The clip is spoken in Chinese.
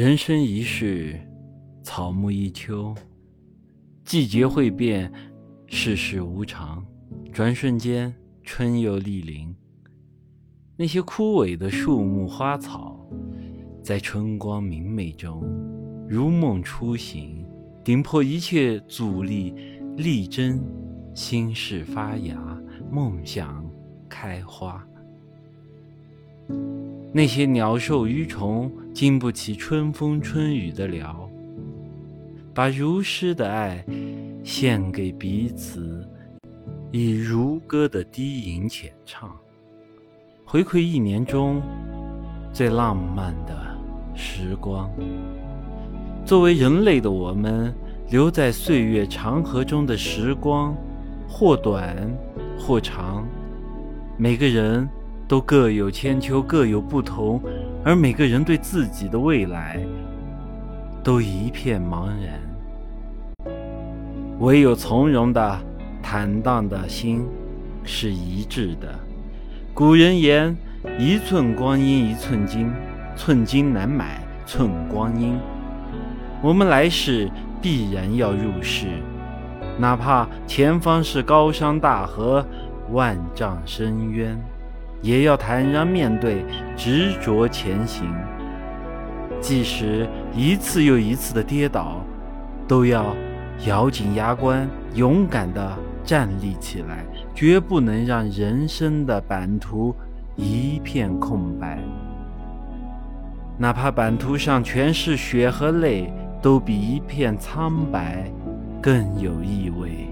人生一世，草木一秋，季节会变，世事无常，转瞬间春又莅临。那些枯萎的树木花草，在春光明媚中，如梦初醒，顶破一切阻力，力争心事发芽，梦想开花。那些鸟兽鱼虫经不起春风春雨的撩，把如诗的爱献给彼此，以如歌的低吟浅唱，回馈一年中最浪漫的时光。作为人类的我们，留在岁月长河中的时光，或短或长，每个人。都各有千秋，各有不同，而每个人对自己的未来都一片茫然。唯有从容的、坦荡的心是一致的。古人言：“一寸光阴一寸金，寸金难买寸光阴。”我们来世必然要入世，哪怕前方是高山大河、万丈深渊。也要坦然面对，执着前行。即使一次又一次的跌倒，都要咬紧牙关，勇敢地站立起来，绝不能让人生的版图一片空白。哪怕版图上全是血和泪，都比一片苍白更有意味。